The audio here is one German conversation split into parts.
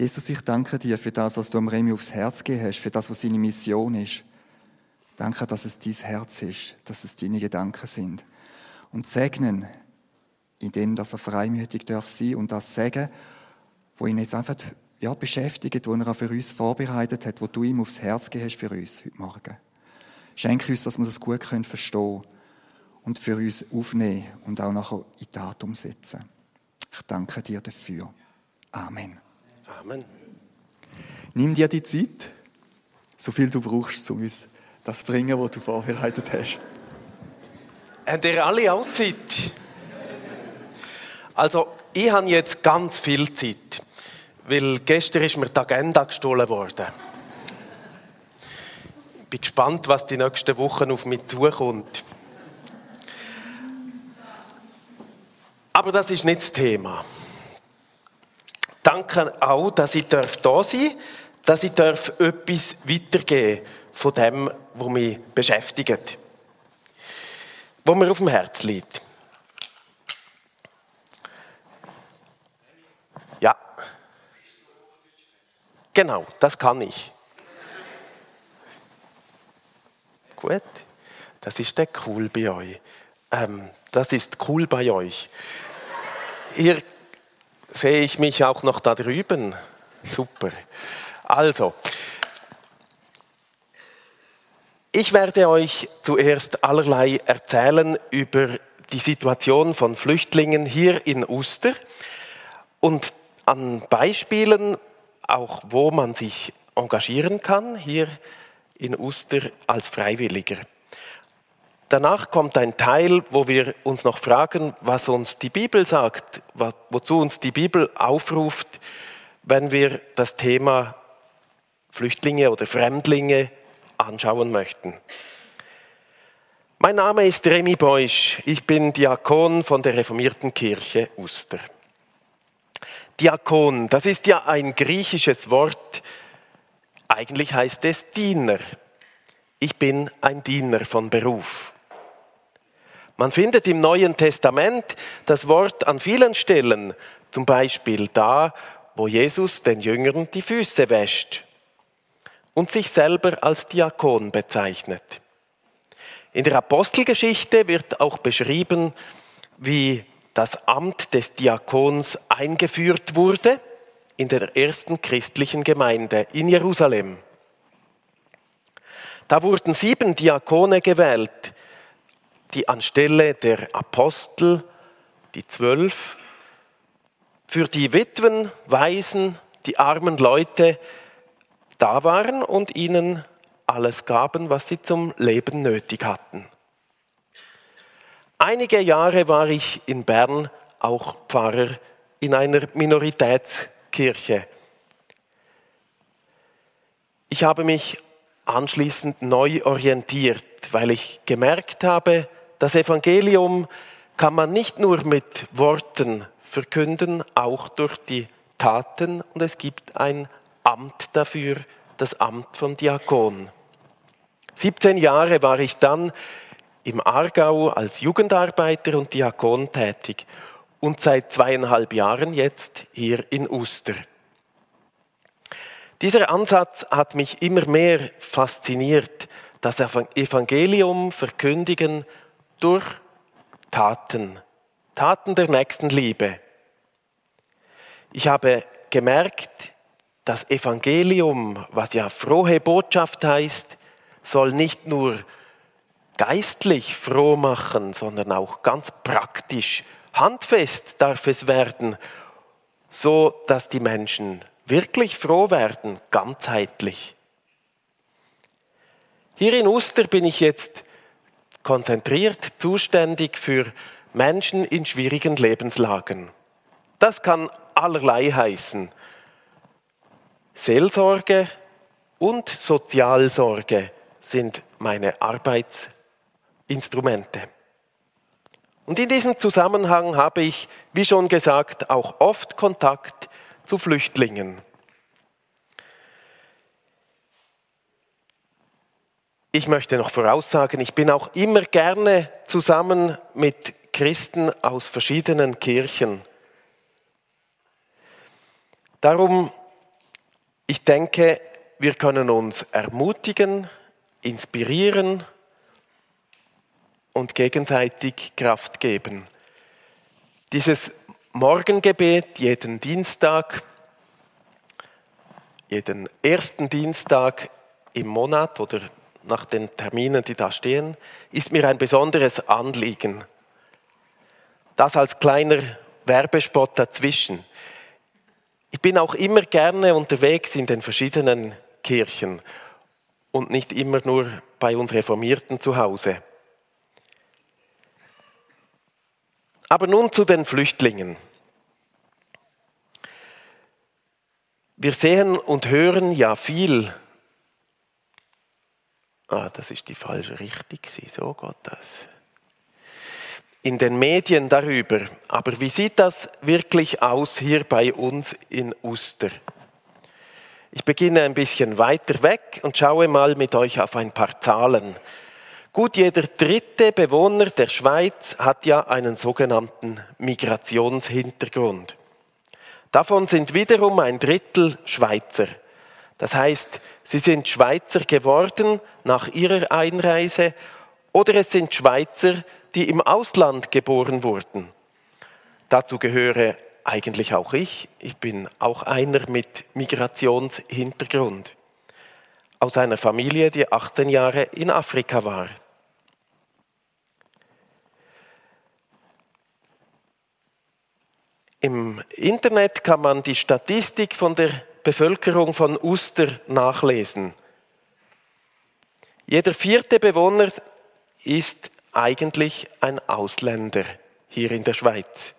Jesus, ich danke dir für das, was du am Remi aufs Herz gegeben hast, für das, was seine Mission ist. Danke, dass es dein Herz ist, dass es deine Gedanken sind. Und segnen, in dem, dass er freimütig darf sein und das sagen, wo ihn jetzt einfach ja, beschäftigt, wo er auch für uns vorbereitet hat, wo du ihm aufs Herz gegeben hast für uns heute Morgen. Schenke uns, dass wir das gut können verstehen und für uns aufnehmen und auch nachher in Tat umsetzen. Ich danke dir dafür. Amen. Amen. Nimm dir die Zeit, so viel du brauchst, um uns das zu bringen, was du vorbereitet hast. Habt ihr alle auch Zeit? Also, ich habe jetzt ganz viel Zeit, weil gestern ist mir die Agenda gestohlen worden. Ich bin gespannt, was die nächsten Wochen auf mich zukommt. Aber das ist nicht das Thema. Danke auch, dass ich da sein darf, dass ich etwas weitergeben von dem, was mich beschäftigt, was mir auf dem Herz liegt. Ja. Genau, das kann ich. Gut, das ist der cool bei euch. Ähm, das ist cool bei euch. Hier sehe ich mich auch noch da drüben. Super. Also, ich werde euch zuerst allerlei erzählen über die Situation von Flüchtlingen hier in Uster und an Beispielen auch, wo man sich engagieren kann, hier in Uster als Freiwilliger. Danach kommt ein Teil, wo wir uns noch fragen, was uns die Bibel sagt, wozu uns die Bibel aufruft, wenn wir das Thema Flüchtlinge oder Fremdlinge anschauen möchten. Mein Name ist Remy Beusch. Ich bin Diakon von der reformierten Kirche Uster. Diakon, das ist ja ein griechisches Wort. Eigentlich heißt es Diener. Ich bin ein Diener von Beruf. Man findet im Neuen Testament das Wort an vielen Stellen, zum Beispiel da, wo Jesus den Jüngern die Füße wäscht und sich selber als Diakon bezeichnet. In der Apostelgeschichte wird auch beschrieben, wie das Amt des Diakons eingeführt wurde in der ersten christlichen Gemeinde in Jerusalem. Da wurden sieben Diakone gewählt, die anstelle der Apostel, die zwölf, für die Witwen, Waisen, die armen Leute da waren und ihnen alles gaben, was sie zum Leben nötig hatten. Einige Jahre war ich in Bern auch Pfarrer in einer Minoritätskirche. Ich habe mich anschließend neu orientiert, weil ich gemerkt habe, das Evangelium kann man nicht nur mit Worten verkünden, auch durch die Taten und es gibt ein Amt dafür, das Amt von Diakon. 17 Jahre war ich dann im Aargau als Jugendarbeiter und Diakon tätig und seit zweieinhalb Jahren jetzt hier in Uster. Dieser Ansatz hat mich immer mehr fasziniert, das Evangelium verkündigen durch Taten, Taten der Nächstenliebe. Ich habe gemerkt, das Evangelium, was ja frohe Botschaft heißt, soll nicht nur geistlich froh machen, sondern auch ganz praktisch, handfest darf es werden, so dass die Menschen wirklich froh werden, ganzheitlich. Hier in Uster bin ich jetzt konzentriert zuständig für Menschen in schwierigen Lebenslagen. Das kann allerlei heißen. Seelsorge und Sozialsorge sind meine Arbeitsinstrumente. Und in diesem Zusammenhang habe ich, wie schon gesagt, auch oft Kontakt zu Flüchtlingen. Ich möchte noch voraussagen, ich bin auch immer gerne zusammen mit Christen aus verschiedenen Kirchen. Darum Ich denke, wir können uns ermutigen, inspirieren und gegenseitig Kraft geben. Dieses Morgengebet jeden Dienstag, jeden ersten Dienstag im Monat oder nach den Terminen, die da stehen, ist mir ein besonderes Anliegen. Das als kleiner Werbespot dazwischen. Ich bin auch immer gerne unterwegs in den verschiedenen Kirchen und nicht immer nur bei uns Reformierten zu Hause. Aber nun zu den Flüchtlingen. Wir sehen und hören ja viel. Ah, das ist die falsche Richtung. So geht das in den Medien darüber. Aber wie sieht das wirklich aus hier bei uns in Uster? Ich beginne ein bisschen weiter weg und schaue mal mit euch auf ein paar Zahlen. Gut, jeder dritte Bewohner der Schweiz hat ja einen sogenannten Migrationshintergrund. Davon sind wiederum ein Drittel Schweizer. Das heißt, sie sind Schweizer geworden nach ihrer Einreise oder es sind Schweizer, die im Ausland geboren wurden. Dazu gehöre eigentlich auch ich. Ich bin auch einer mit Migrationshintergrund. Aus einer Familie, die 18 Jahre in Afrika war. Im Internet kann man die Statistik von der Bevölkerung von Uster nachlesen. Jeder vierte Bewohner ist eigentlich ein Ausländer hier in der Schweiz.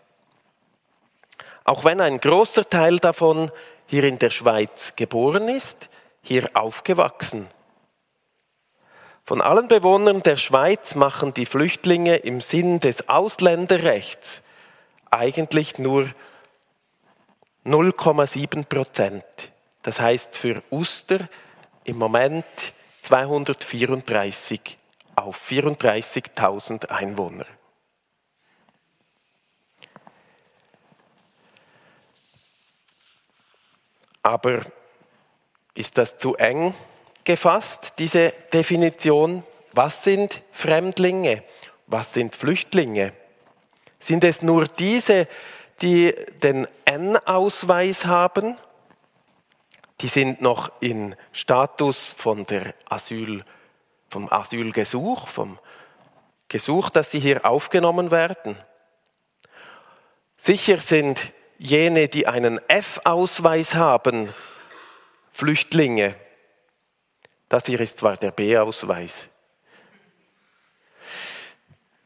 Auch wenn ein großer Teil davon hier in der Schweiz geboren ist, hier aufgewachsen. Von allen Bewohnern der Schweiz machen die Flüchtlinge im Sinn des Ausländerrechts eigentlich nur 0,7 Prozent. Das heißt für Uster im Moment 234 auf 34.000 Einwohner. Aber ist das zu eng gefasst, diese Definition? Was sind Fremdlinge? Was sind Flüchtlinge? Sind es nur diese, die den N-Ausweis haben? Die sind noch in Status von der Asyl- vom Asylgesuch, vom Gesuch, dass sie hier aufgenommen werden. Sicher sind jene, die einen F-Ausweis haben, Flüchtlinge. Das hier ist zwar der B-Ausweis.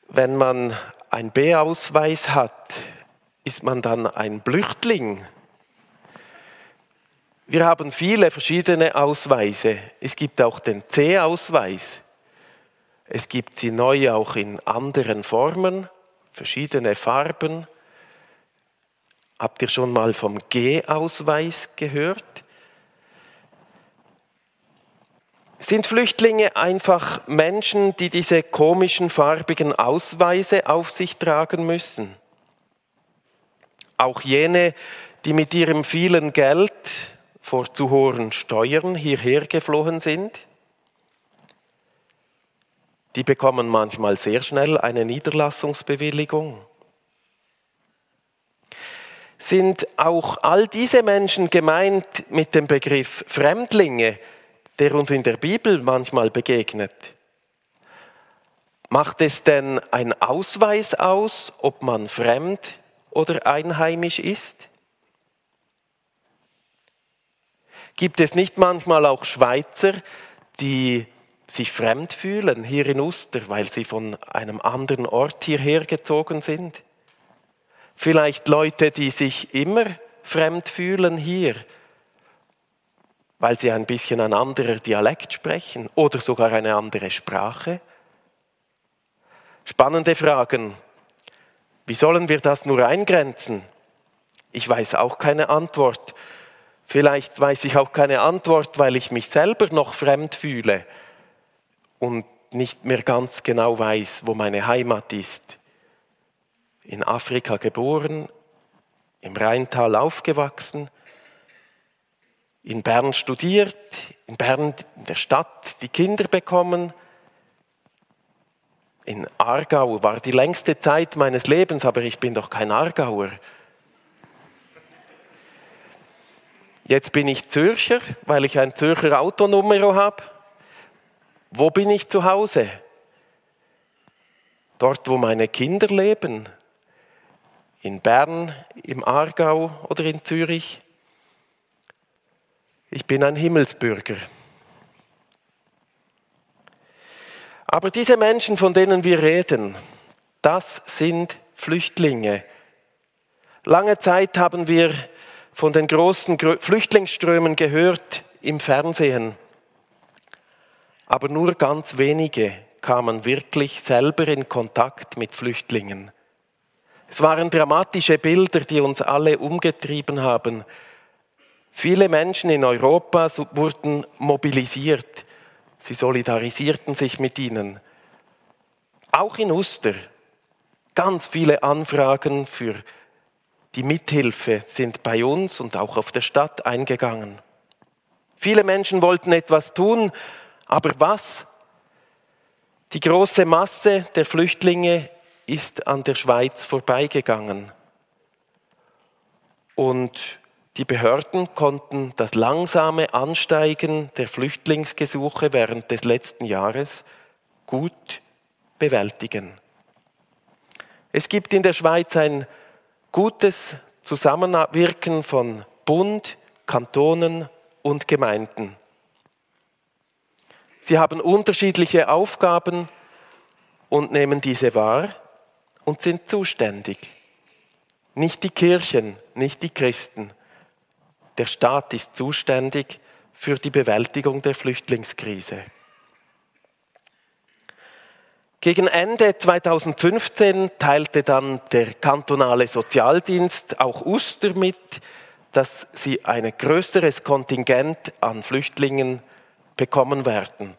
Wenn man einen B-Ausweis hat, ist man dann ein Blüchtling. Wir haben viele verschiedene Ausweise. Es gibt auch den C-Ausweis. Es gibt sie neu auch in anderen Formen, verschiedene Farben. Habt ihr schon mal vom G-Ausweis gehört? Sind Flüchtlinge einfach Menschen, die diese komischen farbigen Ausweise auf sich tragen müssen? Auch jene, die mit ihrem vielen Geld vor zu hohen Steuern hierher geflohen sind. Die bekommen manchmal sehr schnell eine Niederlassungsbewilligung. Sind auch all diese Menschen gemeint mit dem Begriff Fremdlinge, der uns in der Bibel manchmal begegnet? Macht es denn ein Ausweis aus, ob man fremd oder einheimisch ist? Gibt es nicht manchmal auch Schweizer, die sich fremd fühlen hier in Uster, weil sie von einem anderen Ort hierher gezogen sind? Vielleicht Leute, die sich immer fremd fühlen hier, weil sie ein bisschen ein anderer Dialekt sprechen oder sogar eine andere Sprache? Spannende Fragen. Wie sollen wir das nur eingrenzen? Ich weiß auch keine Antwort. Vielleicht weiß ich auch keine Antwort, weil ich mich selber noch fremd fühle und nicht mehr ganz genau weiß, wo meine Heimat ist. In Afrika geboren, im Rheintal aufgewachsen, in Bern studiert, in Bern in der Stadt die Kinder bekommen. In Aargau war die längste Zeit meines Lebens, aber ich bin doch kein Aargauer. Jetzt bin ich Zürcher, weil ich ein Zürcher Autonummer habe. Wo bin ich zu Hause? Dort, wo meine Kinder leben. In Bern, im Aargau oder in Zürich ich bin ein Himmelsbürger. Aber diese Menschen, von denen wir reden, das sind Flüchtlinge. Lange Zeit haben wir von den großen Flüchtlingsströmen gehört im Fernsehen. Aber nur ganz wenige kamen wirklich selber in Kontakt mit Flüchtlingen. Es waren dramatische Bilder, die uns alle umgetrieben haben. Viele Menschen in Europa wurden mobilisiert. Sie solidarisierten sich mit ihnen. Auch in Uster. Ganz viele Anfragen für die Mithilfe sind bei uns und auch auf der Stadt eingegangen. Viele Menschen wollten etwas tun, aber was? Die große Masse der Flüchtlinge ist an der Schweiz vorbeigegangen. Und die Behörden konnten das langsame Ansteigen der Flüchtlingsgesuche während des letzten Jahres gut bewältigen. Es gibt in der Schweiz ein gutes Zusammenwirken von Bund, Kantonen und Gemeinden. Sie haben unterschiedliche Aufgaben und nehmen diese wahr und sind zuständig. Nicht die Kirchen, nicht die Christen, der Staat ist zuständig für die Bewältigung der Flüchtlingskrise. Gegen Ende 2015 teilte dann der kantonale Sozialdienst auch Uster mit, dass sie ein größeres Kontingent an Flüchtlingen bekommen werden.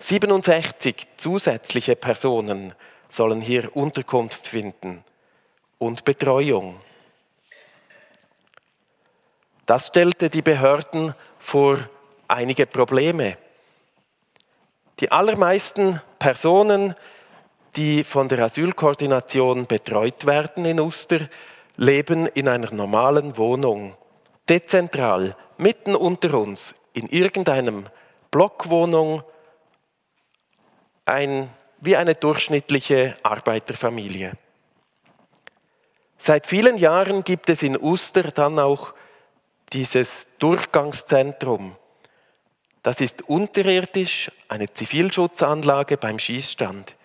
67 zusätzliche Personen sollen hier Unterkunft finden und Betreuung. Das stellte die Behörden vor einige Probleme. Die allermeisten Personen, die von der Asylkoordination betreut werden in Uster, leben in einer normalen Wohnung, dezentral, mitten unter uns, in irgendeinem Blockwohnung, ein, wie eine durchschnittliche Arbeiterfamilie. Seit vielen Jahren gibt es in Uster dann auch dieses Durchgangszentrum, das ist unterirdisch eine Zivilschutzanlage beim Schießstand.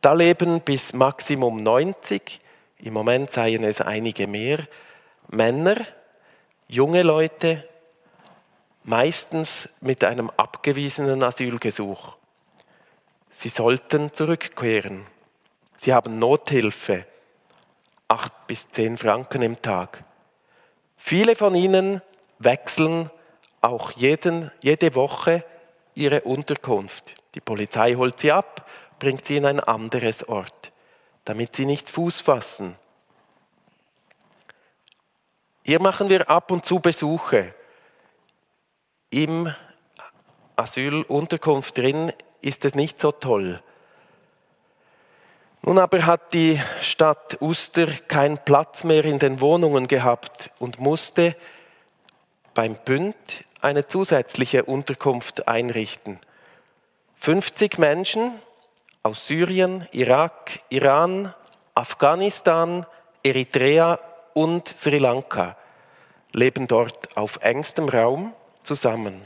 Da leben bis Maximum 90, im Moment seien es einige mehr, Männer, junge Leute, meistens mit einem abgewiesenen Asylgesuch. Sie sollten zurückkehren. Sie haben Nothilfe, acht bis zehn Franken im Tag. Viele von ihnen wechseln auch jeden, jede Woche ihre Unterkunft. Die Polizei holt sie ab, bringt sie in ein anderes Ort, damit sie nicht Fuß fassen. Hier machen wir ab und zu Besuche. Im Asylunterkunft drin ist es nicht so toll. Nun aber hat die Stadt Uster keinen Platz mehr in den Wohnungen gehabt und musste beim Bünd eine zusätzliche Unterkunft einrichten. 50 Menschen aus Syrien, Irak, Iran, Afghanistan, Eritrea und Sri Lanka leben dort auf engstem Raum zusammen.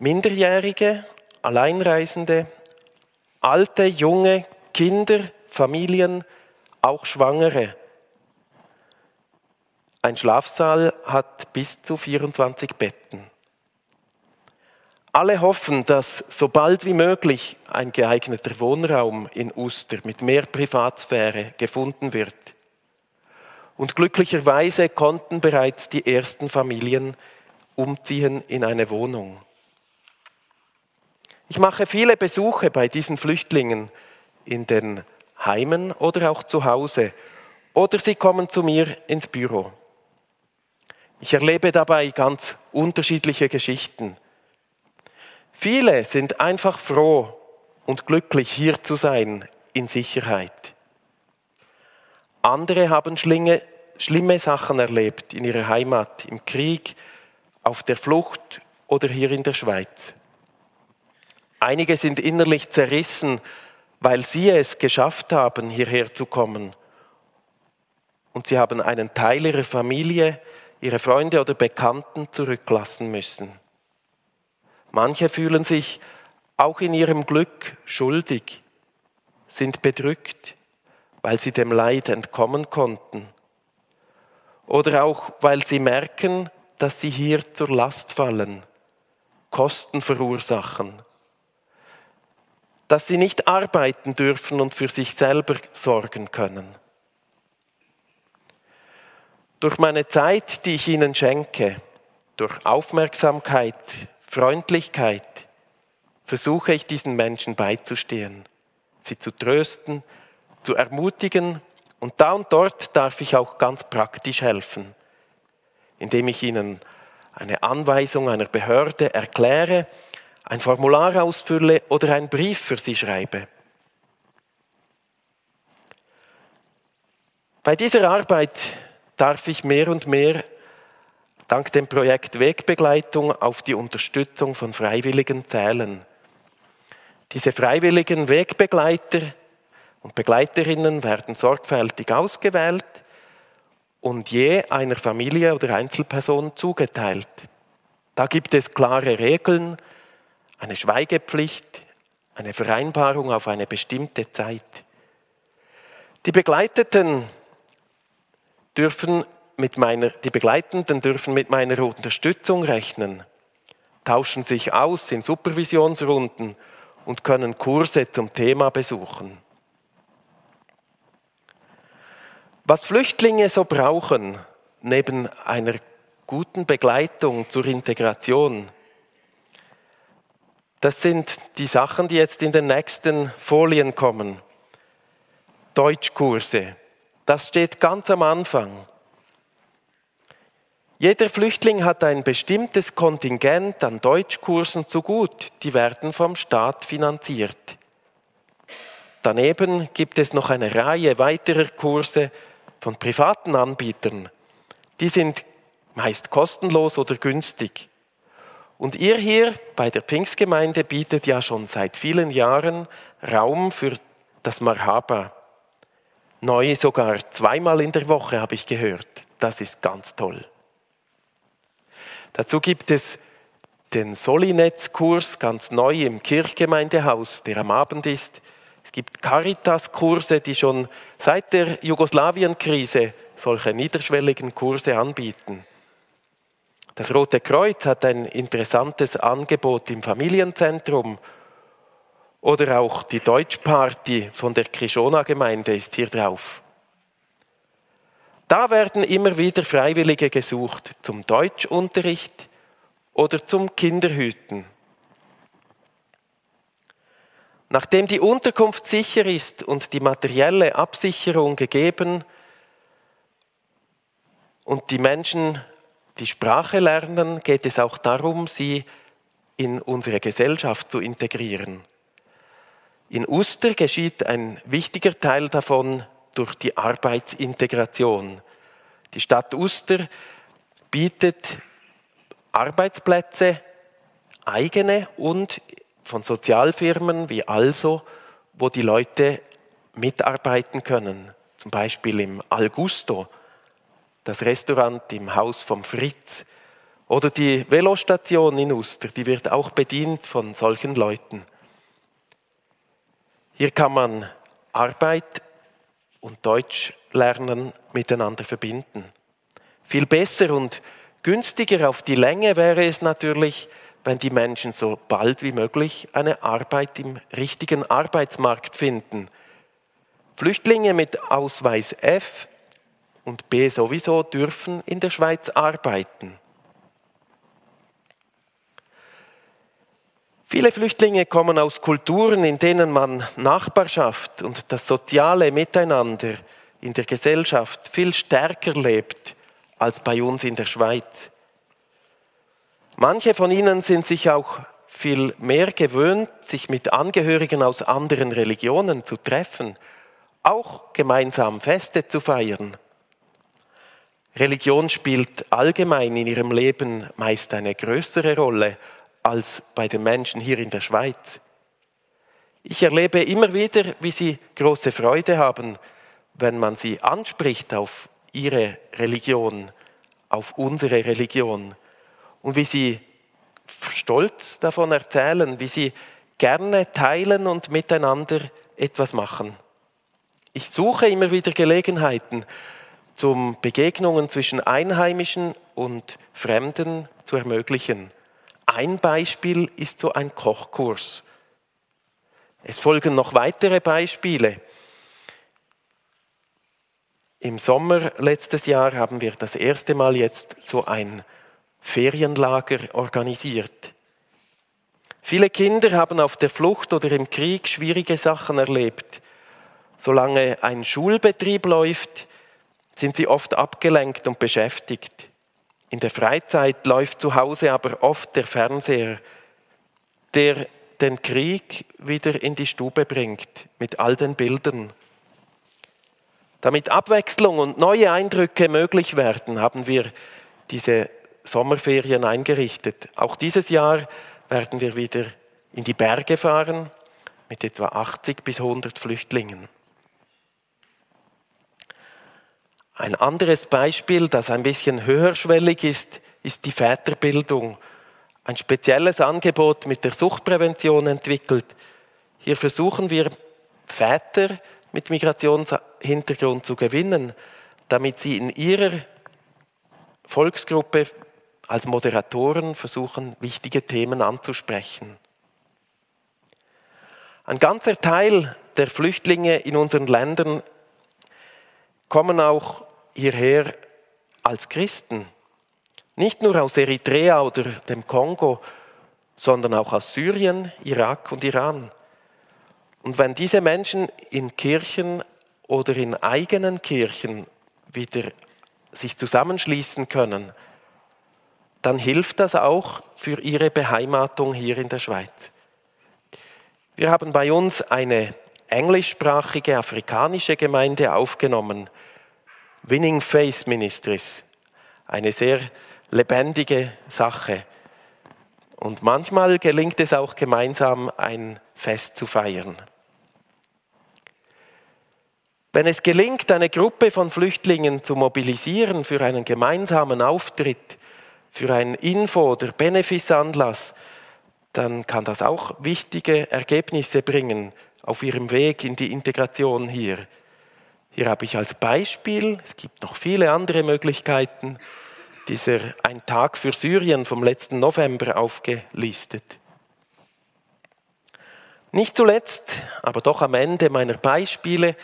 Minderjährige, Alleinreisende, alte, junge, Kinder, Familien, auch Schwangere. Ein Schlafsaal hat bis zu 24 Betten. Alle hoffen, dass so bald wie möglich ein geeigneter Wohnraum in Uster mit mehr Privatsphäre gefunden wird. Und glücklicherweise konnten bereits die ersten Familien umziehen in eine Wohnung. Ich mache viele Besuche bei diesen Flüchtlingen in den Heimen oder auch zu Hause oder sie kommen zu mir ins Büro. Ich erlebe dabei ganz unterschiedliche Geschichten. Viele sind einfach froh und glücklich, hier zu sein, in Sicherheit. Andere haben schlinge, schlimme Sachen erlebt in ihrer Heimat, im Krieg, auf der Flucht oder hier in der Schweiz. Einige sind innerlich zerrissen, weil sie es geschafft haben, hierher zu kommen. Und sie haben einen Teil ihrer Familie, ihre Freunde oder Bekannten zurücklassen müssen. Manche fühlen sich auch in ihrem Glück schuldig, sind bedrückt, weil sie dem Leid entkommen konnten. Oder auch, weil sie merken, dass sie hier zur Last fallen, Kosten verursachen, dass sie nicht arbeiten dürfen und für sich selber sorgen können. Durch meine Zeit, die ich ihnen schenke, durch Aufmerksamkeit, Freundlichkeit, versuche ich diesen Menschen beizustehen, sie zu trösten, zu ermutigen und da und dort darf ich auch ganz praktisch helfen, indem ich ihnen eine Anweisung einer Behörde erkläre, ein Formular ausfülle oder einen Brief für sie schreibe. Bei dieser Arbeit darf ich mehr und mehr dank dem Projekt Wegbegleitung auf die Unterstützung von Freiwilligen zählen. Diese freiwilligen Wegbegleiter und Begleiterinnen werden sorgfältig ausgewählt und je einer Familie oder Einzelperson zugeteilt. Da gibt es klare Regeln, eine Schweigepflicht, eine Vereinbarung auf eine bestimmte Zeit. Die Begleiteten dürfen mit meiner, die Begleitenden dürfen mit meiner Unterstützung rechnen, tauschen sich aus in Supervisionsrunden und können Kurse zum Thema besuchen. Was Flüchtlinge so brauchen, neben einer guten Begleitung zur Integration, das sind die Sachen, die jetzt in den nächsten Folien kommen. Deutschkurse, das steht ganz am Anfang. Jeder Flüchtling hat ein bestimmtes Kontingent an Deutschkursen zu gut, die werden vom Staat finanziert. Daneben gibt es noch eine Reihe weiterer Kurse von privaten Anbietern. Die sind meist kostenlos oder günstig. Und ihr hier bei der Pfingstgemeinde bietet ja schon seit vielen Jahren Raum für das Marhaba. Neu sogar zweimal in der Woche habe ich gehört. Das ist ganz toll. Dazu gibt es den Solinetz-Kurs ganz neu im Kirchgemeindehaus, der am Abend ist. Es gibt Caritas-Kurse, die schon seit der Jugoslawien-Krise solche niederschwelligen Kurse anbieten. Das Rote Kreuz hat ein interessantes Angebot im Familienzentrum. Oder auch die Deutschparty von der Krishona-Gemeinde ist hier drauf. Da werden immer wieder Freiwillige gesucht zum Deutschunterricht oder zum Kinderhüten. Nachdem die Unterkunft sicher ist und die materielle Absicherung gegeben und die Menschen die Sprache lernen, geht es auch darum, sie in unsere Gesellschaft zu integrieren. In Uster geschieht ein wichtiger Teil davon durch die Arbeitsintegration. Die Stadt Uster bietet Arbeitsplätze, eigene und von Sozialfirmen wie Also, wo die Leute mitarbeiten können. Zum Beispiel im Algusto, das Restaurant im Haus vom Fritz oder die Velostation in Uster, die wird auch bedient von solchen Leuten. Hier kann man Arbeit und Deutsch lernen miteinander verbinden. Viel besser und günstiger auf die Länge wäre es natürlich, wenn die Menschen so bald wie möglich eine Arbeit im richtigen Arbeitsmarkt finden. Flüchtlinge mit Ausweis F und B sowieso dürfen in der Schweiz arbeiten. Viele Flüchtlinge kommen aus Kulturen, in denen man Nachbarschaft und das soziale Miteinander in der Gesellschaft viel stärker lebt als bei uns in der Schweiz. Manche von ihnen sind sich auch viel mehr gewöhnt, sich mit Angehörigen aus anderen Religionen zu treffen, auch gemeinsam Feste zu feiern. Religion spielt allgemein in ihrem Leben meist eine größere Rolle als bei den Menschen hier in der Schweiz. Ich erlebe immer wieder, wie sie große Freude haben, wenn man sie anspricht auf ihre Religion, auf unsere Religion und wie sie stolz davon erzählen, wie sie gerne teilen und miteinander etwas machen. Ich suche immer wieder Gelegenheiten, zum Begegnungen zwischen Einheimischen und Fremden zu ermöglichen. Ein Beispiel ist so ein Kochkurs. Es folgen noch weitere Beispiele. Im Sommer letztes Jahr haben wir das erste Mal jetzt so ein Ferienlager organisiert. Viele Kinder haben auf der Flucht oder im Krieg schwierige Sachen erlebt. Solange ein Schulbetrieb läuft, sind sie oft abgelenkt und beschäftigt. In der Freizeit läuft zu Hause aber oft der Fernseher, der den Krieg wieder in die Stube bringt mit all den Bildern. Damit Abwechslung und neue Eindrücke möglich werden, haben wir diese Sommerferien eingerichtet. Auch dieses Jahr werden wir wieder in die Berge fahren mit etwa 80 bis 100 Flüchtlingen. Ein anderes Beispiel, das ein bisschen höherschwellig ist, ist die Väterbildung. Ein spezielles Angebot mit der Suchtprävention entwickelt. Hier versuchen wir Väter mit Migrationshintergrund zu gewinnen, damit sie in ihrer Volksgruppe als Moderatoren versuchen, wichtige Themen anzusprechen. Ein ganzer Teil der Flüchtlinge in unseren Ländern kommen auch hierher als Christen. Nicht nur aus Eritrea oder dem Kongo, sondern auch aus Syrien, Irak und Iran. Und wenn diese Menschen in Kirchen oder in eigenen Kirchen wieder sich zusammenschließen können, dann hilft das auch für ihre Beheimatung hier in der Schweiz. Wir haben bei uns eine englischsprachige afrikanische Gemeinde aufgenommen, Winning Faith Ministries, eine sehr lebendige Sache. Und manchmal gelingt es auch gemeinsam, ein Fest zu feiern. Wenn es gelingt, eine Gruppe von Flüchtlingen zu mobilisieren für einen gemeinsamen Auftritt, für einen Info- oder Benefisanlass, dann kann das auch wichtige Ergebnisse bringen auf ihrem Weg in die Integration hier. Hier habe ich als Beispiel, es gibt noch viele andere Möglichkeiten, dieser Ein Tag für Syrien vom letzten November aufgelistet. Nicht zuletzt, aber doch am Ende meiner Beispiele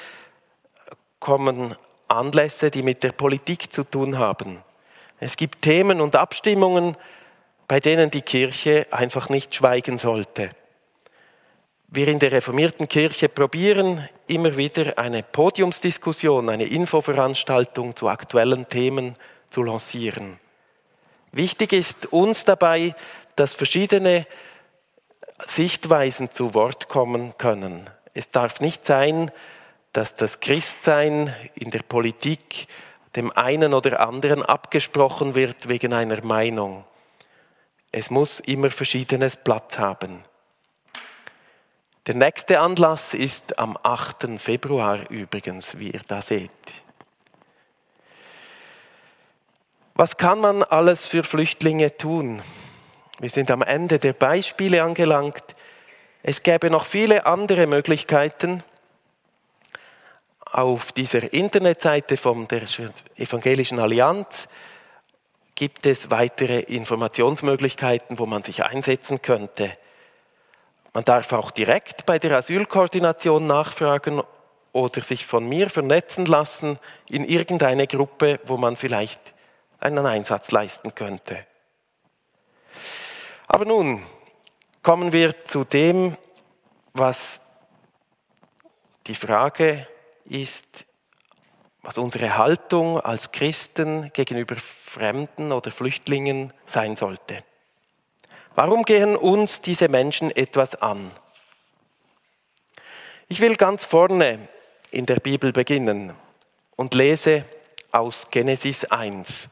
kommen Anlässe, die mit der Politik zu tun haben. Es gibt Themen und Abstimmungen, bei denen die Kirche einfach nicht schweigen sollte wir in der reformierten Kirche probieren immer wieder eine Podiumsdiskussion, eine Infoveranstaltung zu aktuellen Themen zu lancieren. Wichtig ist uns dabei, dass verschiedene Sichtweisen zu Wort kommen können. Es darf nicht sein, dass das Christsein in der Politik dem einen oder anderen abgesprochen wird wegen einer Meinung. Es muss immer verschiedenes Platz haben. Der nächste Anlass ist am 8. Februar übrigens, wie ihr da seht. Was kann man alles für Flüchtlinge tun? Wir sind am Ende der Beispiele angelangt. Es gäbe noch viele andere Möglichkeiten. Auf dieser Internetseite von der Evangelischen Allianz gibt es weitere Informationsmöglichkeiten, wo man sich einsetzen könnte. Man darf auch direkt bei der Asylkoordination nachfragen oder sich von mir vernetzen lassen in irgendeine Gruppe, wo man vielleicht einen Einsatz leisten könnte. Aber nun kommen wir zu dem, was die Frage ist, was unsere Haltung als Christen gegenüber Fremden oder Flüchtlingen sein sollte. Warum gehen uns diese Menschen etwas an? Ich will ganz vorne in der Bibel beginnen und lese aus Genesis 1.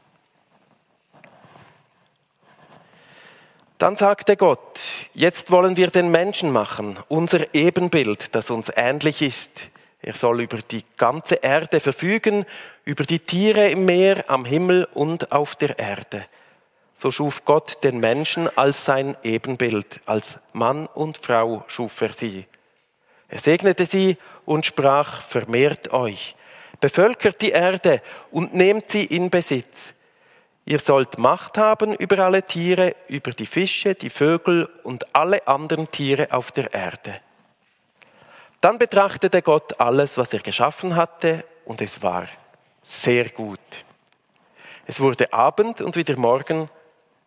Dann sagte Gott, jetzt wollen wir den Menschen machen, unser Ebenbild, das uns ähnlich ist. Er soll über die ganze Erde verfügen, über die Tiere im Meer, am Himmel und auf der Erde. So schuf Gott den Menschen als sein Ebenbild, als Mann und Frau schuf er sie. Er segnete sie und sprach, vermehrt euch, bevölkert die Erde und nehmt sie in Besitz. Ihr sollt Macht haben über alle Tiere, über die Fische, die Vögel und alle anderen Tiere auf der Erde. Dann betrachtete Gott alles, was er geschaffen hatte, und es war sehr gut. Es wurde Abend und wieder Morgen,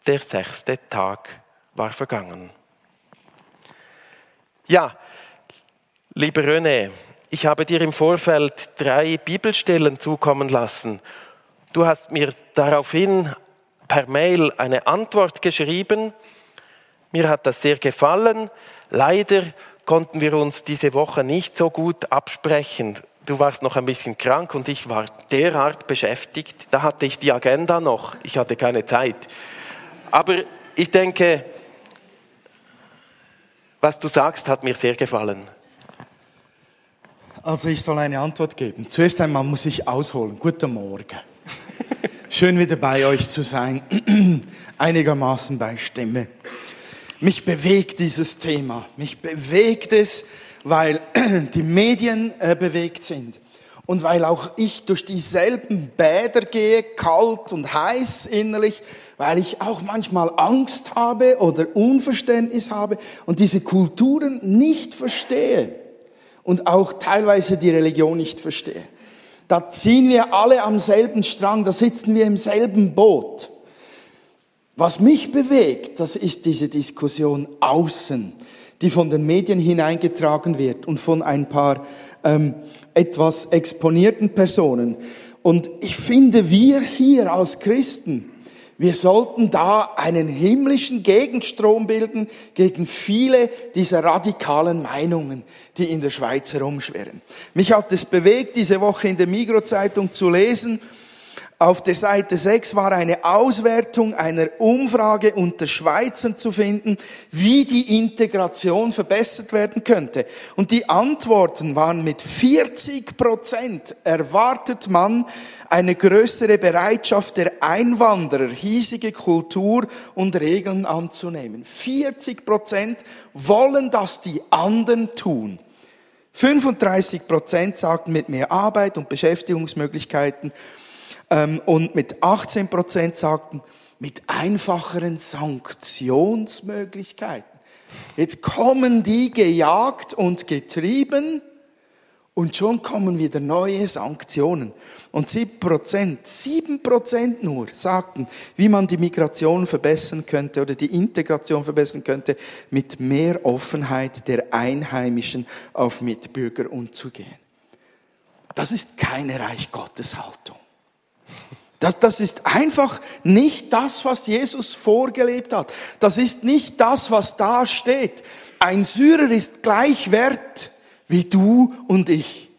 der sechste Tag war vergangen. Ja, lieber René, ich habe dir im Vorfeld drei Bibelstellen zukommen lassen Du hast mir daraufhin per Mail eine Antwort geschrieben. Mir hat das sehr gefallen. Leider konnten wir uns diese Woche nicht so gut absprechen. Du warst noch ein bisschen krank und ich war derart beschäftigt. Da hatte ich die Agenda noch. Ich hatte keine Zeit. Aber ich denke, was du sagst, hat mir sehr gefallen. Also ich soll eine Antwort geben. Zuerst einmal muss ich ausholen. Guten Morgen. Schön wieder bei euch zu sein, einigermaßen bei Stimme. Mich bewegt dieses Thema. Mich bewegt es, weil die Medien äh, bewegt sind und weil auch ich durch dieselben Bäder gehe, kalt und heiß innerlich, weil ich auch manchmal Angst habe oder Unverständnis habe und diese Kulturen nicht verstehe und auch teilweise die Religion nicht verstehe da ziehen wir alle am selben Strang, da sitzen wir im selben Boot. Was mich bewegt, das ist diese Diskussion außen, die von den Medien hineingetragen wird und von ein paar ähm, etwas exponierten Personen. Und ich finde, wir hier als Christen, wir sollten da einen himmlischen Gegenstrom bilden gegen viele dieser radikalen Meinungen, die in der Schweiz herumschwirren. Mich hat es bewegt, diese Woche in der Migro-Zeitung zu lesen, auf der Seite 6 war eine Auswertung einer Umfrage unter Schweizern zu finden, wie die Integration verbessert werden könnte. Und die Antworten waren mit 40 Prozent erwartet man, eine größere Bereitschaft der Einwanderer, hiesige Kultur und Regeln anzunehmen. 40 Prozent wollen, dass die anderen tun. 35 Prozent sagten mit mehr Arbeit und Beschäftigungsmöglichkeiten und mit 18 Prozent sagten mit einfacheren Sanktionsmöglichkeiten. Jetzt kommen die gejagt und getrieben und schon kommen wieder neue Sanktionen. Und sieben Prozent, sieben Prozent nur sagten, wie man die Migration verbessern könnte oder die Integration verbessern könnte, mit mehr Offenheit der Einheimischen auf Mitbürger umzugehen. Das ist keine Reich Gottes Haltung. Das, das ist einfach nicht das, was Jesus vorgelebt hat. Das ist nicht das, was da steht. Ein Syrer ist gleich wert wie du und ich.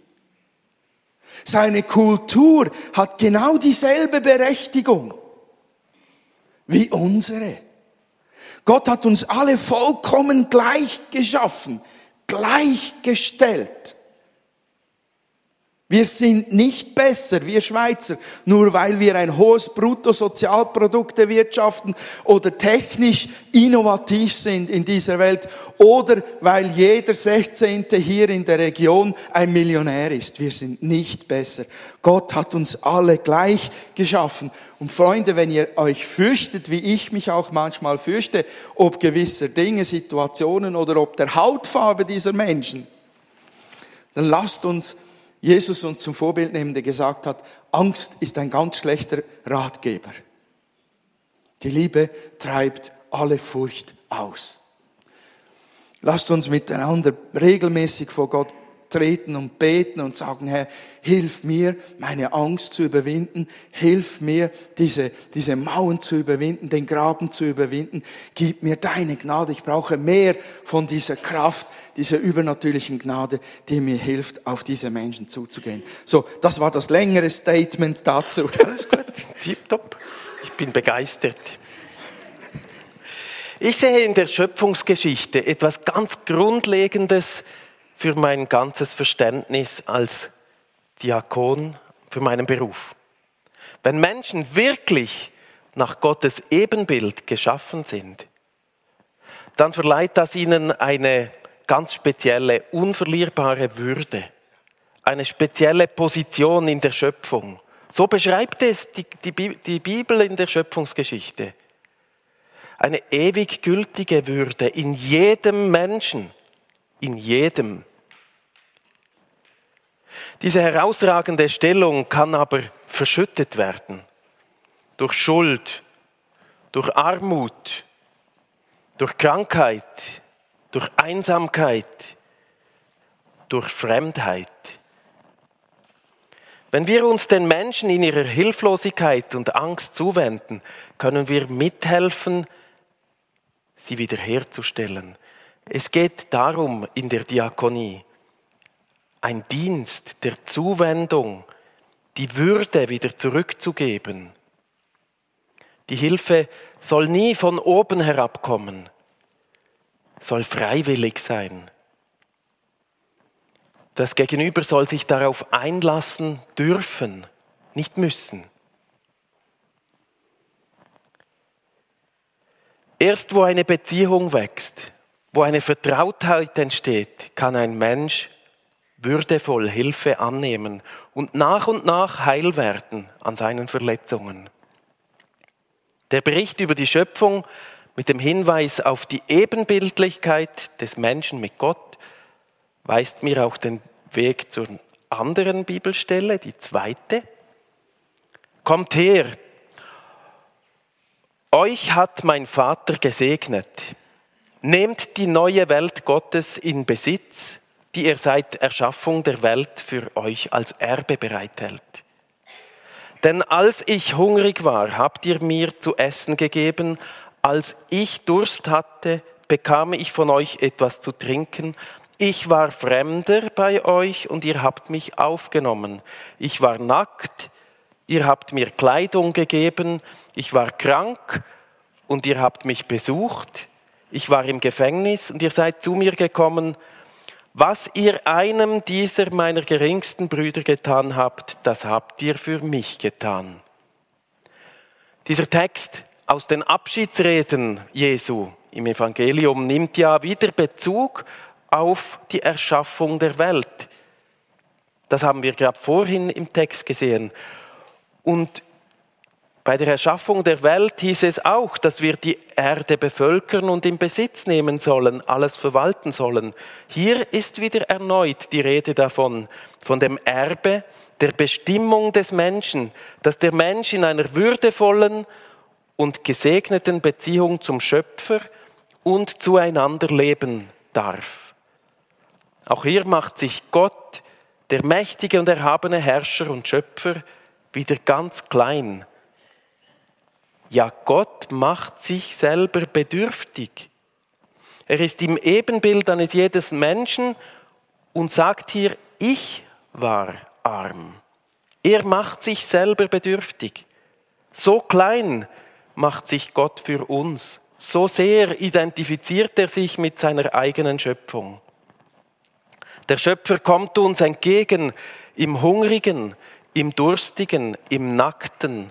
Seine Kultur hat genau dieselbe Berechtigung wie unsere. Gott hat uns alle vollkommen gleich geschaffen, gleichgestellt. Wir sind nicht besser, wir Schweizer, nur weil wir ein hohes Bruttosozialprodukt erwirtschaften oder technisch innovativ sind in dieser Welt oder weil jeder 16. hier in der Region ein Millionär ist. Wir sind nicht besser. Gott hat uns alle gleich geschaffen. Und Freunde, wenn ihr euch fürchtet, wie ich mich auch manchmal fürchte, ob gewisser Dinge, Situationen oder ob der Hautfarbe dieser Menschen, dann lasst uns Jesus uns zum Vorbild nehmen, der gesagt hat, Angst ist ein ganz schlechter Ratgeber. Die Liebe treibt alle Furcht aus. Lasst uns miteinander regelmäßig vor Gott treten und beten und sagen, Herr, hilf mir, meine Angst zu überwinden, hilf mir, diese, diese Mauern zu überwinden, den Graben zu überwinden, gib mir deine Gnade, ich brauche mehr von dieser Kraft, dieser übernatürlichen Gnade, die mir hilft, auf diese Menschen zuzugehen. So, das war das längere Statement dazu. Alles gut, tipptopp. Ich bin begeistert. Ich sehe in der Schöpfungsgeschichte etwas ganz Grundlegendes für mein ganzes Verständnis als Diakon, für meinen Beruf. Wenn Menschen wirklich nach Gottes Ebenbild geschaffen sind, dann verleiht das ihnen eine ganz spezielle, unverlierbare Würde, eine spezielle Position in der Schöpfung. So beschreibt es die, die, die Bibel in der Schöpfungsgeschichte eine ewig gültige Würde in jedem Menschen, in jedem. Diese herausragende Stellung kann aber verschüttet werden durch Schuld, durch Armut, durch Krankheit, durch Einsamkeit, durch Fremdheit. Wenn wir uns den Menschen in ihrer Hilflosigkeit und Angst zuwenden, können wir mithelfen, sie wiederherzustellen. Es geht darum in der Diakonie, ein Dienst der Zuwendung, die Würde wieder zurückzugeben. Die Hilfe soll nie von oben herabkommen, soll freiwillig sein. Das Gegenüber soll sich darauf einlassen dürfen, nicht müssen. Erst wo eine Beziehung wächst, wo eine Vertrautheit entsteht, kann ein Mensch würdevoll Hilfe annehmen und nach und nach heil werden an seinen Verletzungen. Der Bericht über die Schöpfung mit dem Hinweis auf die Ebenbildlichkeit des Menschen mit Gott weist mir auch den Weg zur anderen Bibelstelle, die zweite. Kommt her, euch hat mein Vater gesegnet. Nehmt die neue Welt Gottes in Besitz, die er seit Erschaffung der Welt für euch als Erbe bereithält. Denn als ich hungrig war, habt ihr mir zu essen gegeben, als ich Durst hatte, bekam ich von euch etwas zu trinken, ich war Fremder bei euch und ihr habt mich aufgenommen. Ich war nackt, ihr habt mir Kleidung gegeben, ich war krank und ihr habt mich besucht, ich war im Gefängnis und ihr seid zu mir gekommen. Was ihr einem dieser meiner geringsten Brüder getan habt, das habt ihr für mich getan. Dieser Text aus den Abschiedsreden Jesu im Evangelium nimmt ja wieder Bezug auf die Erschaffung der Welt. Das haben wir gerade vorhin im Text gesehen. Und bei der Erschaffung der Welt hieß es auch, dass wir die Erde bevölkern und in Besitz nehmen sollen, alles verwalten sollen. Hier ist wieder erneut die Rede davon, von dem Erbe, der Bestimmung des Menschen, dass der Mensch in einer würdevollen und gesegneten Beziehung zum Schöpfer und zueinander leben darf. Auch hier macht sich Gott, der mächtige und erhabene Herrscher und Schöpfer, wieder ganz klein. Ja, Gott macht sich selber bedürftig. Er ist im Ebenbild eines jedes Menschen und sagt hier, ich war arm. Er macht sich selber bedürftig. So klein macht sich Gott für uns. So sehr identifiziert er sich mit seiner eigenen Schöpfung. Der Schöpfer kommt uns entgegen im Hungrigen, im Durstigen, im Nackten,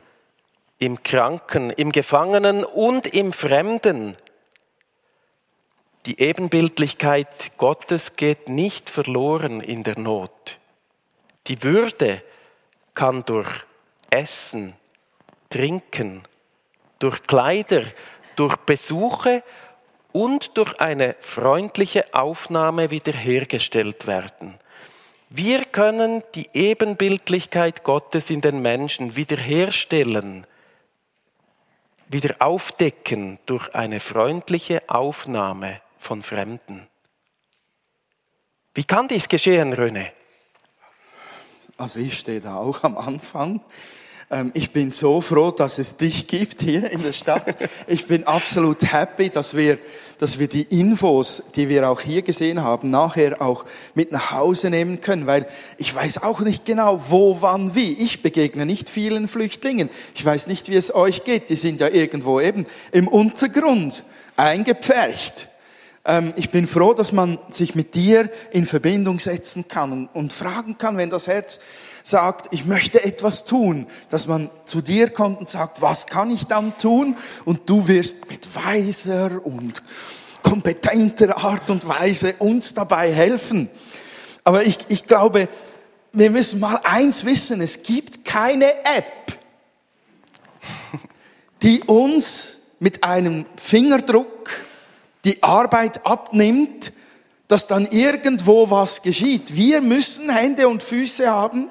im Kranken, im Gefangenen und im Fremden. Die Ebenbildlichkeit Gottes geht nicht verloren in der Not. Die Würde kann durch Essen, Trinken, durch Kleider, durch Besuche und durch eine freundliche Aufnahme wiederhergestellt werden. Wir können die Ebenbildlichkeit Gottes in den Menschen wiederherstellen, wieder aufdecken durch eine freundliche Aufnahme von Fremden. Wie kann dies geschehen, Röne? Also ich stehe da auch am Anfang. Ähm, ich bin so froh, dass es dich gibt hier in der Stadt. Ich bin absolut happy, dass wir, dass wir die Infos, die wir auch hier gesehen haben, nachher auch mit nach Hause nehmen können, weil ich weiß auch nicht genau, wo, wann, wie. Ich begegne nicht vielen Flüchtlingen. Ich weiß nicht, wie es euch geht. Die sind ja irgendwo eben im Untergrund eingepfercht. Ähm, ich bin froh, dass man sich mit dir in Verbindung setzen kann und fragen kann, wenn das Herz sagt, ich möchte etwas tun, dass man zu dir kommt und sagt, was kann ich dann tun? Und du wirst mit weiser und kompetenter Art und Weise uns dabei helfen. Aber ich, ich glaube, wir müssen mal eins wissen, es gibt keine App, die uns mit einem Fingerdruck die Arbeit abnimmt, dass dann irgendwo was geschieht. Wir müssen Hände und Füße haben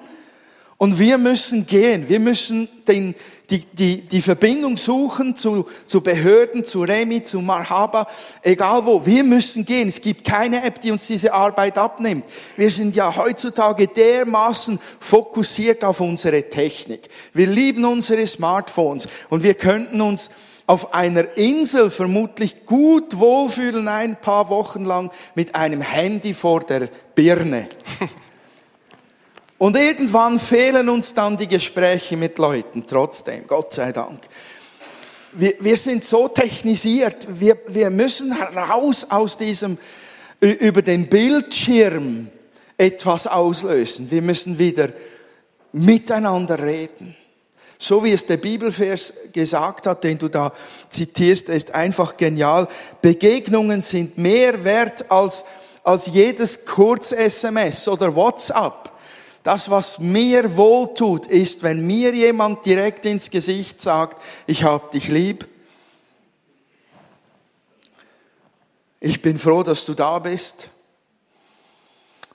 und wir müssen gehen. Wir müssen den, die, die, die Verbindung suchen zu, zu Behörden, zu Remi, zu Marhaba, egal wo. Wir müssen gehen. Es gibt keine App, die uns diese Arbeit abnimmt. Wir sind ja heutzutage dermaßen fokussiert auf unsere Technik. Wir lieben unsere Smartphones und wir könnten uns auf einer Insel vermutlich gut wohlfühlen ein paar Wochen lang mit einem Handy vor der Birne. Und irgendwann fehlen uns dann die Gespräche mit Leuten, trotzdem, Gott sei Dank. Wir, wir sind so technisiert, wir, wir müssen heraus aus diesem, über den Bildschirm etwas auslösen. Wir müssen wieder miteinander reden. So wie es der Bibelvers gesagt hat, den du da zitierst, ist einfach genial. Begegnungen sind mehr wert als, als jedes Kurz-SMS oder WhatsApp. Das, was mir wohltut, ist, wenn mir jemand direkt ins Gesicht sagt, ich hab dich lieb. Ich bin froh, dass du da bist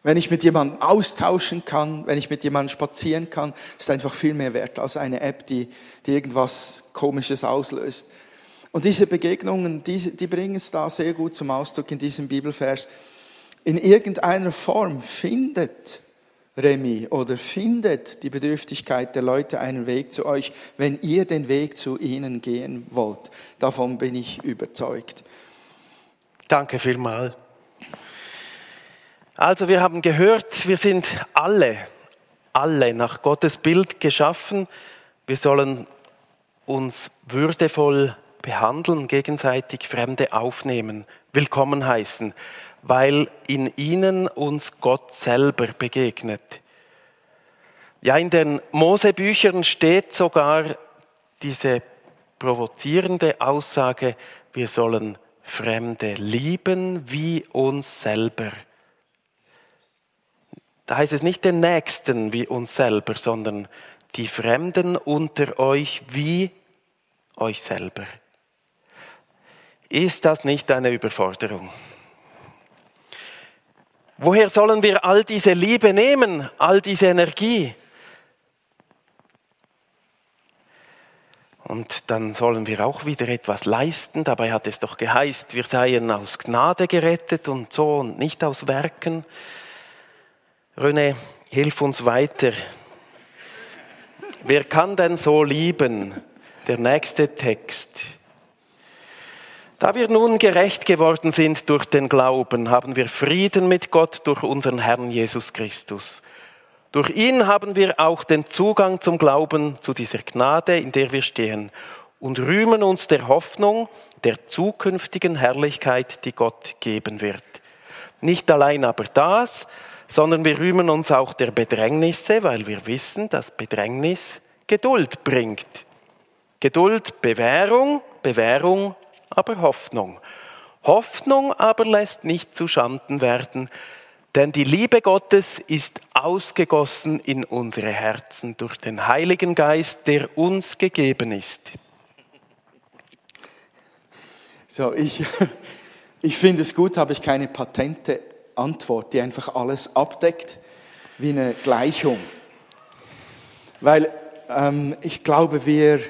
wenn ich mit jemandem austauschen kann, wenn ich mit jemandem spazieren kann, ist einfach viel mehr wert als eine App, die, die irgendwas Komisches auslöst. Und diese Begegnungen, die, die bringen es da sehr gut zum Ausdruck in diesem Bibelvers. In irgendeiner Form findet Remi oder findet die Bedürftigkeit der Leute einen Weg zu euch, wenn ihr den Weg zu ihnen gehen wollt. Davon bin ich überzeugt. Danke vielmals. Also wir haben gehört, wir sind alle, alle nach Gottes Bild geschaffen. Wir sollen uns würdevoll behandeln, gegenseitig Fremde aufnehmen, willkommen heißen, weil in ihnen uns Gott selber begegnet. Ja, in den Mosebüchern steht sogar diese provozierende Aussage, wir sollen Fremde lieben wie uns selber. Da heißt es nicht den Nächsten wie uns selber, sondern die Fremden unter euch wie euch selber. Ist das nicht eine Überforderung? Woher sollen wir all diese Liebe nehmen, all diese Energie? Und dann sollen wir auch wieder etwas leisten. Dabei hat es doch geheißt, wir seien aus Gnade gerettet und so und nicht aus Werken. René, hilf uns weiter. Wer kann denn so lieben? Der nächste Text. Da wir nun gerecht geworden sind durch den Glauben, haben wir Frieden mit Gott durch unseren Herrn Jesus Christus. Durch ihn haben wir auch den Zugang zum Glauben, zu dieser Gnade, in der wir stehen, und rühmen uns der Hoffnung der zukünftigen Herrlichkeit, die Gott geben wird. Nicht allein aber das, sondern wir rühmen uns auch der Bedrängnisse, weil wir wissen, dass Bedrängnis Geduld bringt. Geduld Bewährung, Bewährung aber Hoffnung. Hoffnung aber lässt nicht zu Schanden werden, denn die Liebe Gottes ist ausgegossen in unsere Herzen durch den Heiligen Geist, der uns gegeben ist. So, ich, ich finde es gut, habe ich keine Patente Antwort, die einfach alles abdeckt, wie eine Gleichung. Weil ähm, ich glaube, wir,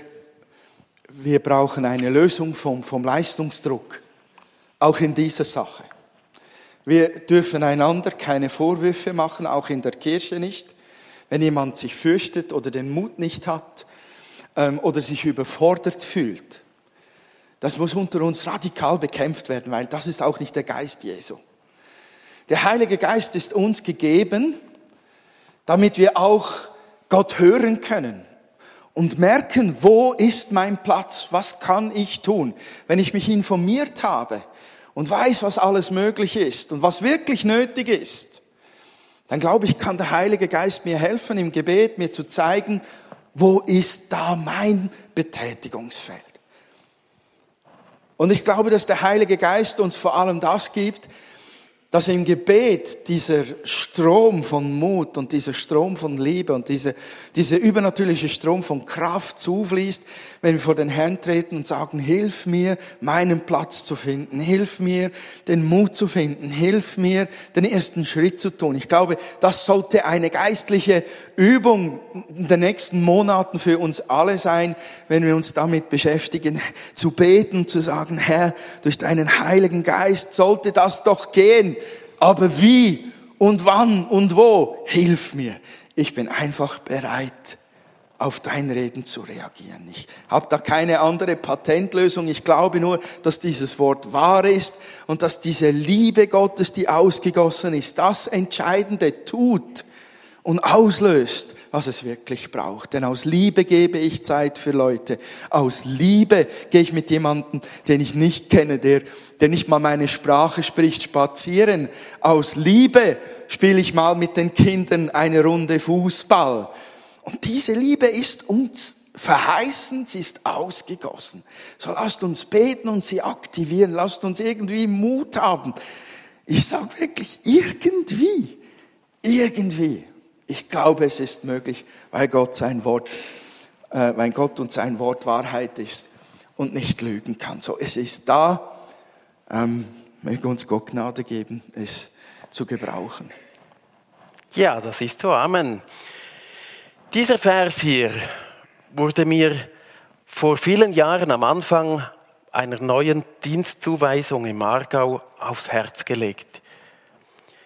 wir brauchen eine Lösung vom, vom Leistungsdruck, auch in dieser Sache. Wir dürfen einander keine Vorwürfe machen, auch in der Kirche nicht. Wenn jemand sich fürchtet oder den Mut nicht hat ähm, oder sich überfordert fühlt, das muss unter uns radikal bekämpft werden, weil das ist auch nicht der Geist Jesu. Der Heilige Geist ist uns gegeben, damit wir auch Gott hören können und merken, wo ist mein Platz, was kann ich tun, wenn ich mich informiert habe und weiß, was alles möglich ist und was wirklich nötig ist, dann glaube ich, kann der Heilige Geist mir helfen im Gebet, mir zu zeigen, wo ist da mein Betätigungsfeld. Und ich glaube, dass der Heilige Geist uns vor allem das gibt, dass im Gebet dieser Strom von Mut und dieser Strom von Liebe und diese, dieser übernatürliche Strom von Kraft zufließt, wenn wir vor den Herrn treten und sagen, hilf mir, meinen Platz zu finden, hilf mir, den Mut zu finden, hilf mir, den ersten Schritt zu tun. Ich glaube, das sollte eine geistliche Übung in den nächsten Monaten für uns alle sein, wenn wir uns damit beschäftigen, zu beten, zu sagen, Herr, durch deinen Heiligen Geist sollte das doch gehen aber wie und wann und wo, hilf mir. Ich bin einfach bereit, auf dein Reden zu reagieren. Ich habe da keine andere Patentlösung. Ich glaube nur, dass dieses Wort wahr ist und dass diese Liebe Gottes, die ausgegossen ist, das Entscheidende tut und auslöst, was es wirklich braucht. Denn aus Liebe gebe ich Zeit für Leute. Aus Liebe gehe ich mit jemandem, den ich nicht kenne, der, der nicht mal meine Sprache spricht, spazieren. Aus Liebe spiele ich mal mit den Kindern eine Runde Fußball. Und diese Liebe ist uns verheißen, sie ist ausgegossen. So lasst uns beten und sie aktivieren. Lasst uns irgendwie Mut haben. Ich sage wirklich irgendwie, irgendwie. Ich glaube, es ist möglich, weil Gott sein Wort, äh, weil Gott und sein Wort Wahrheit ist und nicht lügen kann. So, es ist da. Ähm, möge uns Gott Gnade geben, es zu gebrauchen. Ja, das ist so. Amen. Dieser Vers hier wurde mir vor vielen Jahren am Anfang einer neuen Dienstzuweisung im Aargau aufs Herz gelegt.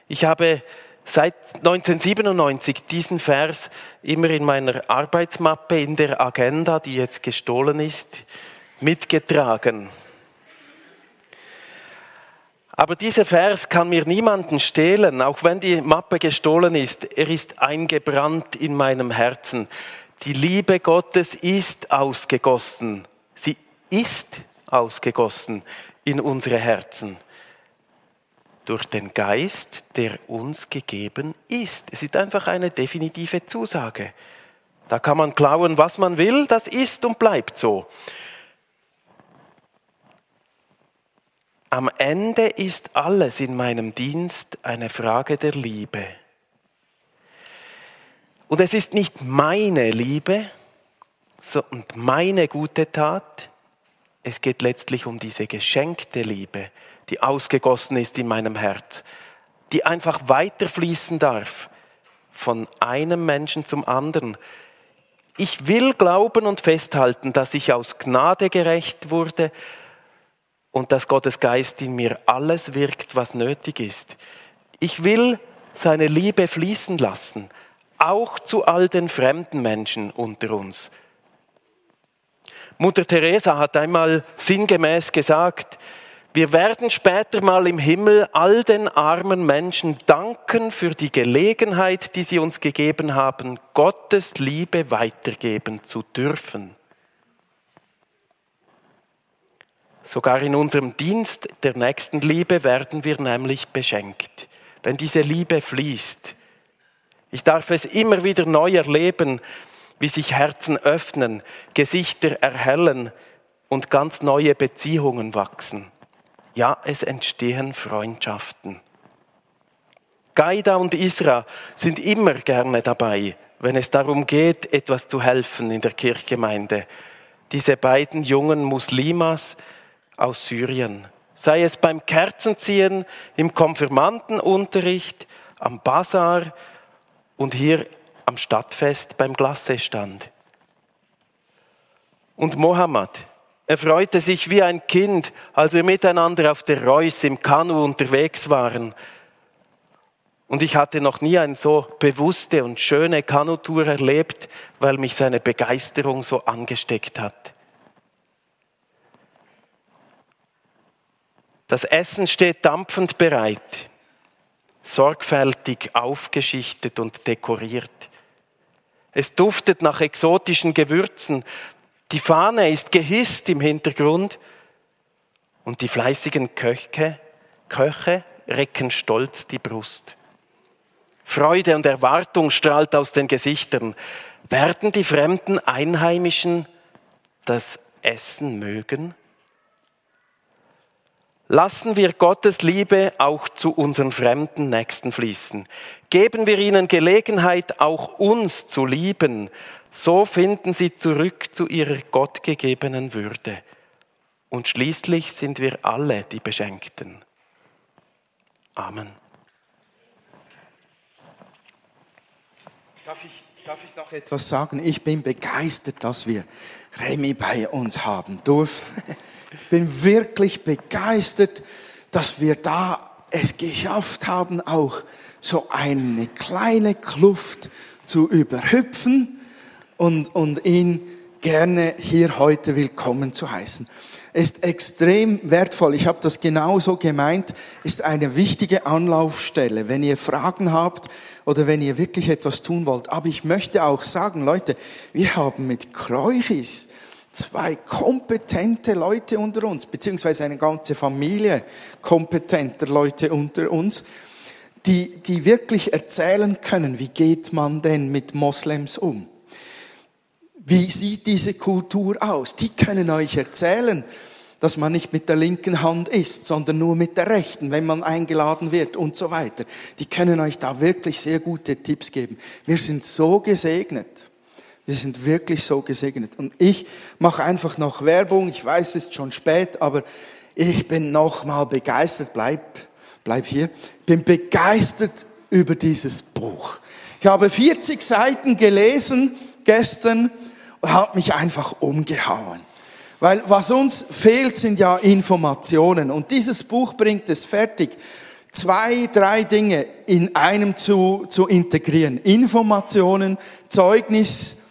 Ich habe seit 1997 diesen Vers immer in meiner Arbeitsmappe, in der Agenda, die jetzt gestohlen ist, mitgetragen. Aber dieser Vers kann mir niemanden stehlen, auch wenn die Mappe gestohlen ist. Er ist eingebrannt in meinem Herzen. Die Liebe Gottes ist ausgegossen. Sie ist ausgegossen in unsere Herzen durch den Geist, der uns gegeben ist. Es ist einfach eine definitive Zusage. Da kann man klauen, was man will, das ist und bleibt so. Am Ende ist alles in meinem Dienst eine Frage der Liebe. Und es ist nicht meine Liebe und meine gute Tat, es geht letztlich um diese geschenkte Liebe, die ausgegossen ist in meinem Herz, die einfach weiterfließen darf von einem Menschen zum anderen. Ich will glauben und festhalten, dass ich aus Gnade gerecht wurde und dass Gottes Geist in mir alles wirkt, was nötig ist. Ich will seine Liebe fließen lassen, auch zu all den fremden Menschen unter uns. Mutter Teresa hat einmal sinngemäß gesagt, wir werden später mal im Himmel all den armen Menschen danken für die Gelegenheit, die sie uns gegeben haben, Gottes Liebe weitergeben zu dürfen. Sogar in unserem Dienst der Nächstenliebe werden wir nämlich beschenkt, wenn diese Liebe fließt. Ich darf es immer wieder neu erleben, wie sich Herzen öffnen, Gesichter erhellen und ganz neue Beziehungen wachsen. Ja, es entstehen Freundschaften. Gaida und Isra sind immer gerne dabei, wenn es darum geht, etwas zu helfen in der Kirchgemeinde. Diese beiden jungen Muslimas aus Syrien. Sei es beim Kerzenziehen, im Konfirmandenunterricht, am Bazar und hier am Stadtfest beim Glassestand. Und Mohammed, Er freute sich wie ein Kind, als wir miteinander auf der Reuss im Kanu unterwegs waren. Und ich hatte noch nie eine so bewusste und schöne Kanutour erlebt, weil mich seine Begeisterung so angesteckt hat. Das Essen steht dampfend bereit, sorgfältig aufgeschichtet und dekoriert. Es duftet nach exotischen Gewürzen. Die Fahne ist gehisst im Hintergrund und die fleißigen Köche, Köche recken stolz die Brust. Freude und Erwartung strahlt aus den Gesichtern. Werden die fremden Einheimischen das Essen mögen? Lassen wir Gottes Liebe auch zu unseren fremden Nächsten fließen. Geben wir ihnen Gelegenheit, auch uns zu lieben. So finden sie zurück zu ihrer gottgegebenen Würde. Und schließlich sind wir alle die Beschenkten. Amen. Darf ich, darf ich noch etwas sagen? Ich bin begeistert, dass wir Remy bei uns haben durften. Ich bin wirklich begeistert, dass wir da es geschafft haben, auch so eine kleine Kluft zu überhüpfen und, und ihn gerne hier heute willkommen zu heißen. Ist extrem wertvoll. Ich habe das genauso gemeint. Ist eine wichtige Anlaufstelle, wenn ihr Fragen habt oder wenn ihr wirklich etwas tun wollt. Aber ich möchte auch sagen, Leute, wir haben mit Kreuchis zwei kompetente Leute unter uns, beziehungsweise eine ganze Familie kompetenter Leute unter uns, die, die wirklich erzählen können, wie geht man denn mit Moslems um? Wie sieht diese Kultur aus? Die können euch erzählen, dass man nicht mit der linken Hand isst, sondern nur mit der rechten, wenn man eingeladen wird und so weiter. Die können euch da wirklich sehr gute Tipps geben. Wir sind so gesegnet. Wir sind wirklich so gesegnet. Und ich mache einfach noch Werbung. Ich weiß, es ist schon spät, aber ich bin noch mal begeistert. Bleib, bleib hier. Bin begeistert über dieses Buch. Ich habe 40 Seiten gelesen gestern und habe mich einfach umgehauen. Weil was uns fehlt, sind ja Informationen. Und dieses Buch bringt es fertig, zwei, drei Dinge in einem zu, zu integrieren. Informationen, Zeugnis,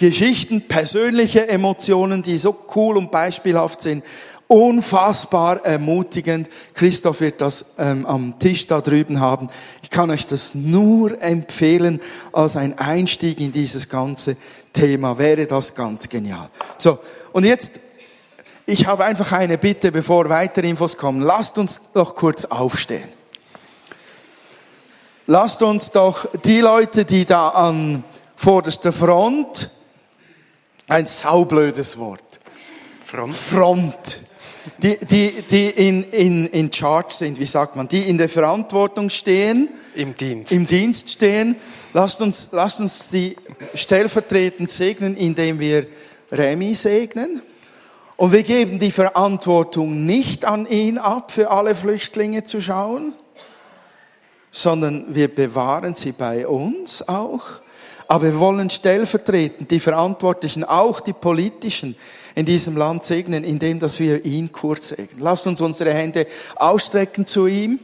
Geschichten, persönliche Emotionen, die so cool und beispielhaft sind. Unfassbar ermutigend. Christoph wird das ähm, am Tisch da drüben haben. Ich kann euch das nur empfehlen als ein Einstieg in dieses ganze Thema. Wäre das ganz genial. So, und jetzt, ich habe einfach eine Bitte, bevor weitere Infos kommen. Lasst uns doch kurz aufstehen. Lasst uns doch die Leute, die da an vorderster Front ein saublödes Wort. Front. Front. Die, die, die in, in, in Charge sind, wie sagt man, die in der Verantwortung stehen. Im Dienst. Im Dienst stehen. Lasst uns, lasst uns die stellvertretend segnen, indem wir Remy segnen. Und wir geben die Verantwortung nicht an ihn ab, für alle Flüchtlinge zu schauen, sondern wir bewahren sie bei uns auch aber wir wollen stellvertretend die Verantwortlichen, auch die politischen in diesem Land segnen, indem dass wir ihn kurz segnen. Lasst uns unsere Hände ausstrecken zu ihm.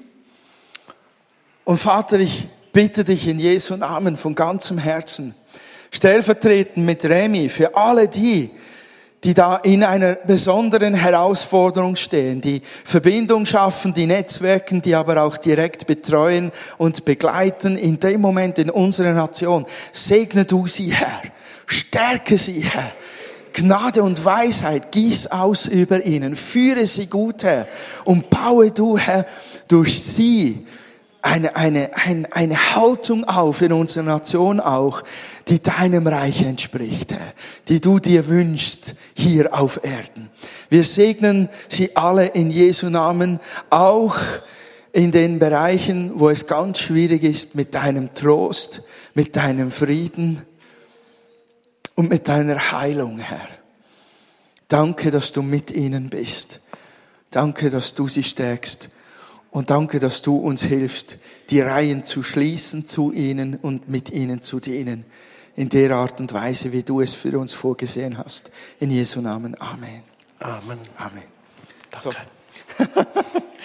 Und Vater, ich bitte dich in Jesu Namen von ganzem Herzen, stellvertretend mit Remy für alle die, die da in einer besonderen Herausforderung stehen, die Verbindung schaffen, die Netzwerken, die aber auch direkt betreuen und begleiten in dem Moment in unserer Nation. Segne du sie, Herr. Stärke sie, Herr. Gnade und Weisheit gieß aus über ihnen. Führe sie gut, Herr. Und baue du, Herr, durch sie eine, eine, eine, eine Haltung auf in unserer Nation auch, die deinem Reich entspricht, Herr, die du dir wünschst hier auf Erden. Wir segnen sie alle in Jesu Namen, auch in den Bereichen, wo es ganz schwierig ist, mit deinem Trost, mit deinem Frieden und mit deiner Heilung, Herr. Danke, dass du mit ihnen bist. Danke, dass du sie stärkst. Und danke, dass du uns hilfst, die Reihen zu schließen zu ihnen und mit ihnen zu dienen. In der Art und Weise, wie du es für uns vorgesehen hast. In Jesu Namen. Amen. Amen. Amen. Danke. So.